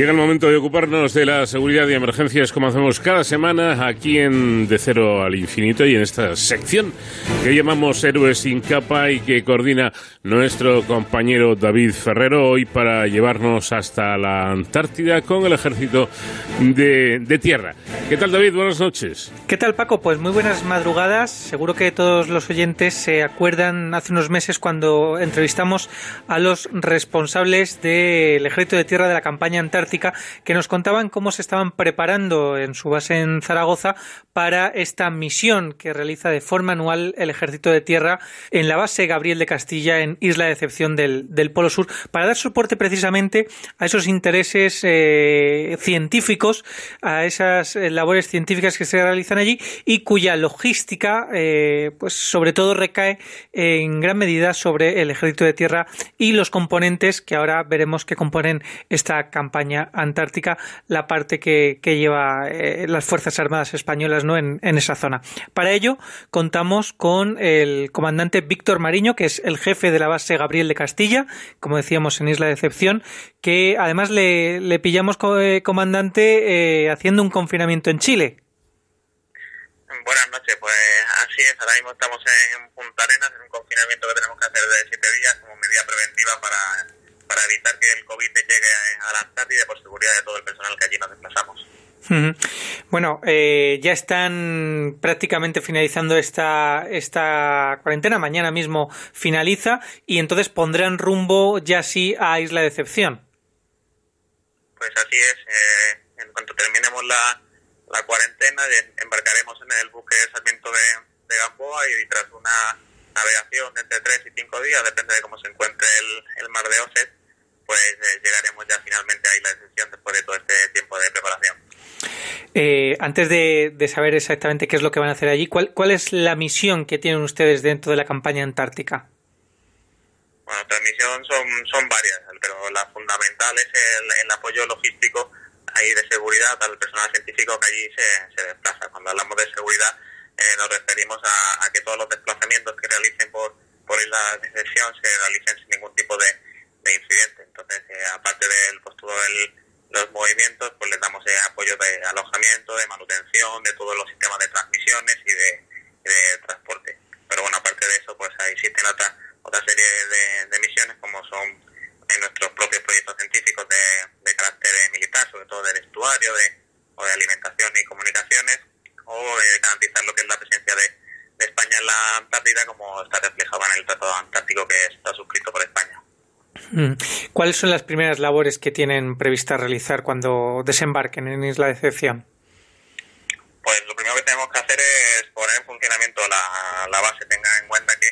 Llega el momento de ocuparnos de la seguridad y emergencias como hacemos cada semana aquí en De Cero al Infinito y en esta sección que llamamos Héroes sin capa y que coordina nuestro compañero David Ferrero hoy para llevarnos hasta la Antártida con el ejército de, de tierra. ¿Qué tal David? Buenas noches. ¿Qué tal Paco? Pues muy buenas madrugadas. Seguro que todos los oyentes se acuerdan hace unos meses cuando entrevistamos a los responsables del ejército de tierra de la campaña Antártida que nos contaban cómo se estaban preparando en su base en Zaragoza para esta misión que realiza de forma anual el Ejército de Tierra en la base Gabriel de Castilla en Isla de Excepción del, Polo Sur para dar soporte precisamente a esos intereses eh, científicos, a esas eh, labores científicas que se realizan allí y cuya logística, eh, pues sobre todo recae en gran medida sobre el Ejército de Tierra y los componentes que ahora veremos que componen esta campaña antártica la parte que, lleva eh, las Fuerzas Armadas Españolas ¿no? En, esa zona. Para ello contamos con el comandante Víctor Mariño, que es el jefe de la base Gabriel de Castilla, como decíamos en Isla de Excepción, que además le, pillamos, eh, comandante, eh, haciendo un confinamiento en Chile. Buenas noches, pues así es, ahora mismo estamos en Punta Arenas, en un confinamiento que tenemos que hacer de siete días como medida preventiva para para evitar que el COVID llegue a la Antártida por seguridad de todo el personal que allí nos desplazamos. Bueno, eh, ya están prácticamente finalizando esta, esta cuarentena. Mañana mismo finaliza y entonces pondrán rumbo ya sí a Isla de Excepción. Pues así es. Eh, en cuanto terminemos la, la cuarentena, embarcaremos en el buque Sarmiento de, de Gamboa y tras una navegación entre tres y cinco días, depende de cómo se encuentre el, el mar de Oset, pues eh, llegaremos ya finalmente a la Excepción después de todo este tiempo de preparación. Eh, antes de, saber exactamente qué es lo que van a hacer allí, ¿cuál, ¿cuál es la misión que tienen ustedes dentro de la campaña antártica? Bueno, nuestra misión son, son varias, pero la fundamental es el, apoyo logístico ahí de seguridad al personal científico que allí se, se desplaza. Cuando hablamos de seguridad eh, nos referimos a, que todos los desplazamientos que realicen por, por isla de se realicen sin ningún tipo de, de incidente. Entonces, eh, aparte de pues, todos los movimientos, pues les damos eh, apoyo de alojamiento, de manutención, de todos los sistemas de transmisiones y de, transporte. Pero bueno, aparte de eso, pues ahí existen otra, otra serie de, misiones como son en nuestros propios proyectos científicos de, carácter militar, sobre todo del estuario, de, o de alimentación y comunicaciones, o garantizar lo que es la presencia de, de España en la Antártida, como está reflejado en el Tratado Antártico que está suscrito por España. Mm. ¿Cuáles son las primeras labores que tienen prevista realizar cuando desembarquen en Isla de Excepción? Pues lo primero que tenemos que hacer es poner en funcionamiento la, base. Tenga en cuenta que,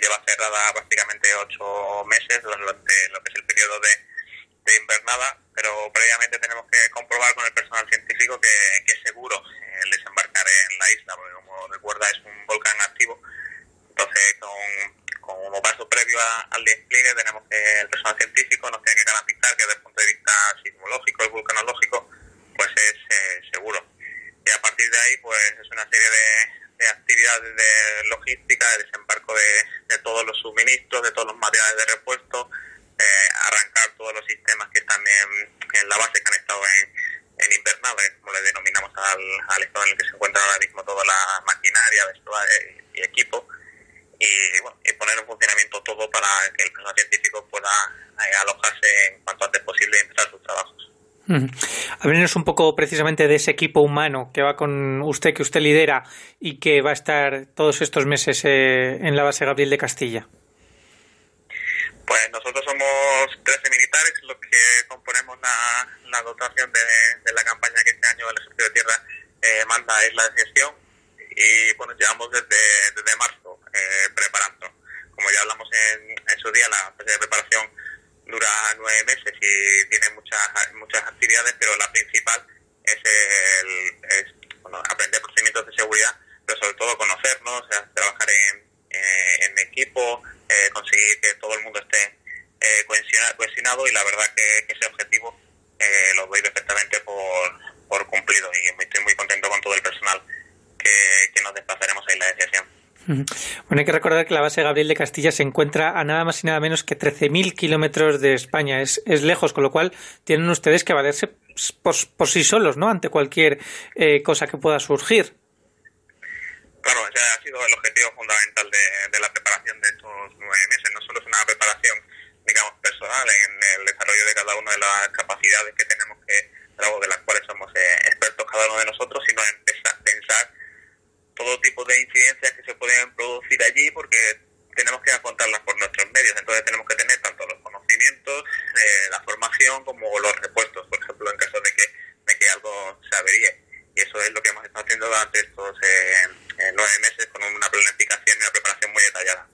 lleva cerrada prácticamente ocho meses durante lo que es el periodo de, invernada, pero previamente tenemos que comprobar con el personal científico que, que es seguro el desembarcar en la isla, porque como recuerda es un volcán activo. Entonces, con como paso previo al despliegue tenemos que el personal científico nos tiene que garantizar que desde el punto de vista sismológico y vulcanológico pues es eh, seguro. Y a partir de ahí pues es una serie de, actividades de logística, de desembarco de, todos los suministros, de todos los materiales de repuesto, eh, arrancar todos los sistemas que están en, la base que han estado en, en invernales, como le denominamos al, al estado en el que se encuentra ahora mismo toda la maquinaria, vestuario y, bueno, y poner en funcionamiento todo para que el personal científico pueda eh, alojarse en cuanto antes posible y empezar sus trabajos. Háblenos un poco precisamente de ese equipo humano que va con usted, que usted lidera y que va a estar todos estos meses eh, en la base Gabriel de Castilla. Pues nosotros somos 13 militares los que componemos la, dotación de, la campaña que este año el Ejército de Tierra eh, manda a Isla de Gestión y bueno, llevamos desde, desde marzo eh, preparando. Como ya hablamos en, en, su día, la fase de preparación dura nueve meses y tiene muchas muchas actividades, pero la principal es, el, bueno, aprender procedimientos de seguridad, pero sobre todo conocernos, trabajar en, eh, en equipo, eh, conseguir que todo el mundo esté eh, cohesionado y la verdad que, ese objetivo eh, lo doy perfectamente por, por cumplido y estoy muy contento con todo el personal que, nos desplazaremos a la Asociación. Bueno, hay que recordar que la base Gabriel de Castilla se encuentra a nada más y nada menos que 13.000 kilómetros de España. Es, es, lejos, con lo cual tienen ustedes que valerse por, sí solos, ¿no? Ante cualquier eh, cosa que pueda surgir. Claro, ese ha sido el objetivo fundamental de, de, la preparación de estos nueve meses. No solo es una preparación, digamos, personal en el desarrollo de cada una de las capacidades que tenemos que, de las cuales somos eh, expertos cada uno de nosotros, sino en todo tipo de incidencias que se pueden producir allí porque tenemos que afrontarlas por nuestros medios. Entonces tenemos que tener tanto los conocimientos, eh, la formación como los repuestos, por ejemplo, en caso de que, de que algo se averíe. Y eso es lo que hemos estado haciendo durante estos eh, eh nueve meses con una planificación y una preparación muy detallada.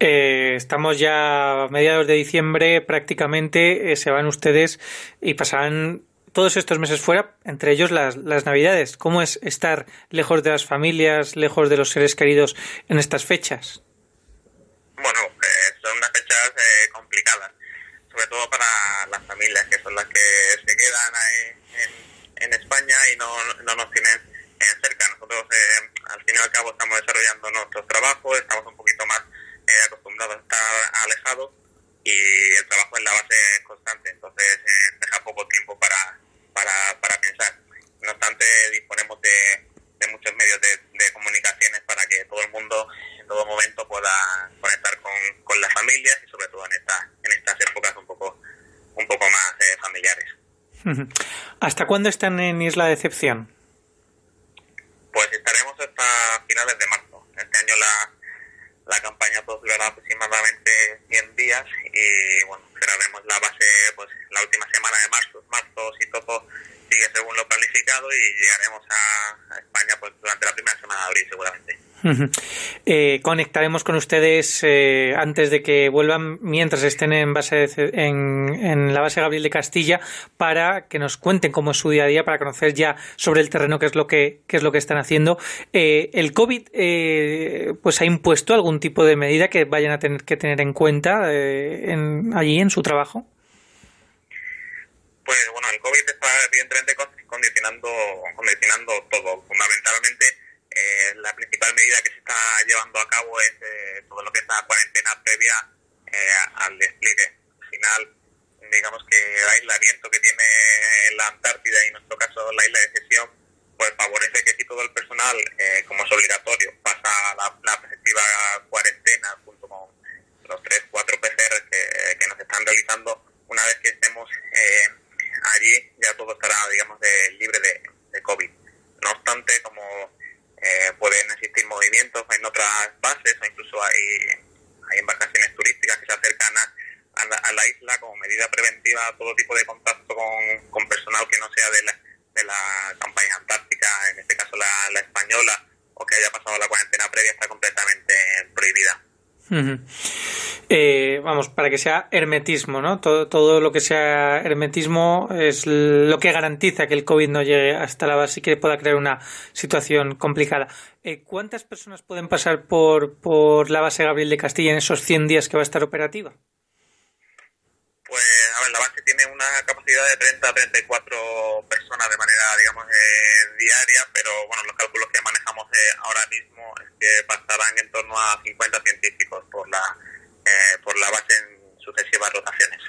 Eh, estamos ya a mediados de diciembre, prácticamente se van ustedes y pasarán todos estos meses fuera, entre ellos las, las Navidades. ¿Cómo es estar lejos de las familias, lejos de los seres queridos en estas fechas? Bueno, eh, son unas fechas eh, complicadas, sobre todo para las familias, que son las que se quedan ahí en, en España y no, no nos tienen eh, cerca. Nosotros, eh, al fin y al cabo, estamos desarrollando nuestros trabajos, estamos un poquito más eh, acostumbrados a estar alejados y el trabajo en la base es constante, entonces deja poco tiempo para, para, para pensar. No obstante, disponemos de, de muchos medios de, de, comunicaciones para que todo el mundo en todo momento pueda conectar con, con las familias y sobre todo en, esta, en estas épocas un poco, un poco más eh, familiares. ¿Hasta cuándo están en Isla de Decepción? Pues estaremos hasta finales de marzo. Este año la, la campaña pues durará aproximadamente 100 días y bueno, cerraremos la base pues la última semana de marzo, marzo si todo sigue según lo planificado y llegaremos a, a España pues durante la primera semana de abril seguramente. Eh, conectaremos con ustedes eh, antes de que vuelvan, mientras estén en, base en, en, la base Gabriel de Castilla, para que nos cuenten cómo es su día a día, para conocer ya sobre el terreno qué es lo que, es lo que están haciendo. Eh, ¿El COVID eh, pues ha impuesto algún tipo de medida que vayan a tener que tener en cuenta en, allí en su trabajo? Pues bueno, el COVID está evidentemente condicionando, condicionando todo, fundamentalmente eh, la principal medida que se está llevando a cabo es eh, todo lo que es la cuarentena previa eh, al despliegue. Al final, digamos que el aislamiento que tiene la Antártida y en nuestro caso la isla de Sesión, pues favorece que si todo el personal, eh, como es obligatorio, pasa la, la preceptiva cuarentena junto con los tres, cuatro PCR que, que nos están realizando, una vez que estemos eh, allí ya todo estará, digamos, de, libre de, de COVID. No obstante, como eh, pueden existir movimientos en otras bases o incluso hay, embarcaciones turísticas que se acercan a, a, la, a, la, isla como medida preventiva a todo tipo de contacto con, con personal que no sea de la, de la campaña antártica, en este caso la, la española, o que haya pasado la cuarentena previa está completamente prohibida. Eh, vamos, para que sea hermetismo, ¿no? Todo, todo, lo que sea hermetismo es lo que garantiza que el COVID no llegue hasta la base y que pueda crear una situación complicada. Eh, ¿Cuántas personas pueden pasar por, por la base Gabriel de Castilla en esos 100 días que va a estar operativa? Pues, a ver, la base tiene una capacidad de 30 a 34 personas de manera, digamos, eh, diaria, pero bueno, los cálculos que manejamos eh, ahora mismo es que pasarán en torno a 50 científicos por la, eh, por la base en sucesivas rotaciones.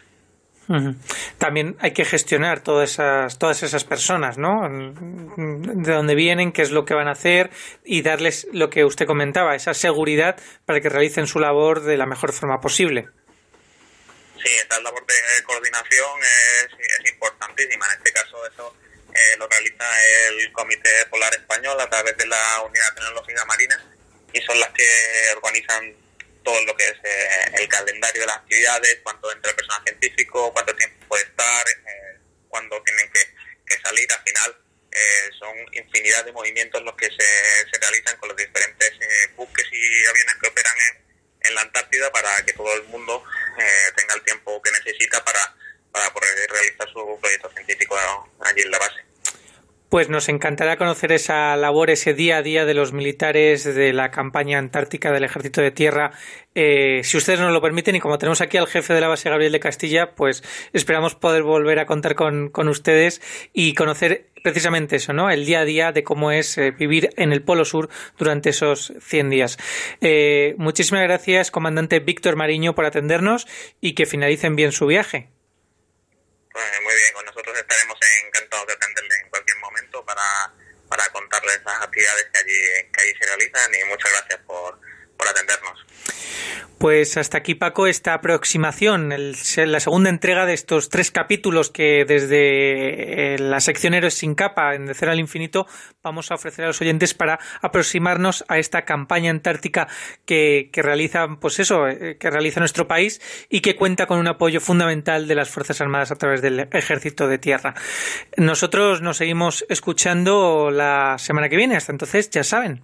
También hay que gestionar todas esas, todas esas personas, ¿no? De dónde vienen, qué es lo que van a hacer y darles lo que usted comentaba, esa seguridad para que realicen su labor de la mejor forma posible. Sí, esta labor de coordinación es, es importantísima. En este caso, eso eh, lo realiza el Comité Polar Español a través de la Unidad Tecnológica Marina y son las que organizan todo lo que es eh, el calendario de las actividades, cuánto entra el personal científico, cuánto tiempo puede estar, eh, cuándo tienen que, que, salir. Al final eh, son infinidad de movimientos los que se, realizan con los diferentes buques y aviones que operan en, en, la Antártida para que todo el mundo tenga el tiempo que necesita para, para poder realizar su proyecto científico allí en la base. Pues nos encantará conocer esa labor, ese día a día de los militares de la campaña antártica del Ejército de Tierra. Eh, si ustedes nos lo permiten, y como tenemos aquí al jefe de la base Gabriel de Castilla, pues esperamos poder volver a contar con, ustedes y conocer precisamente eso, ¿no? El día a día de cómo es eh, vivir en el Polo Sur durante esos 100 días. Eh, muchísimas gracias, comandante Víctor Mariño, por atendernos y que finalicen bien su viaje. Pues muy bien, con nosotros estaremos encantados de atenderle en cualquier momento para, para contarles las que allí se realizan y muchas gracias por, por atendernos. Pues hasta aquí, Paco, esta aproximación, la segunda entrega de estos tres capítulos que desde eh, la sección Héroes sin capa, en De Cero al Infinito, vamos a ofrecer a los oyentes para aproximarnos a esta campaña antártica que, realiza, pues eso, eh, que realiza nuestro país y que cuenta con un apoyo fundamental de las Fuerzas Armadas a través del Ejército de Tierra. Nosotros nos seguimos escuchando la semana que viene. Hasta entonces, ya saben,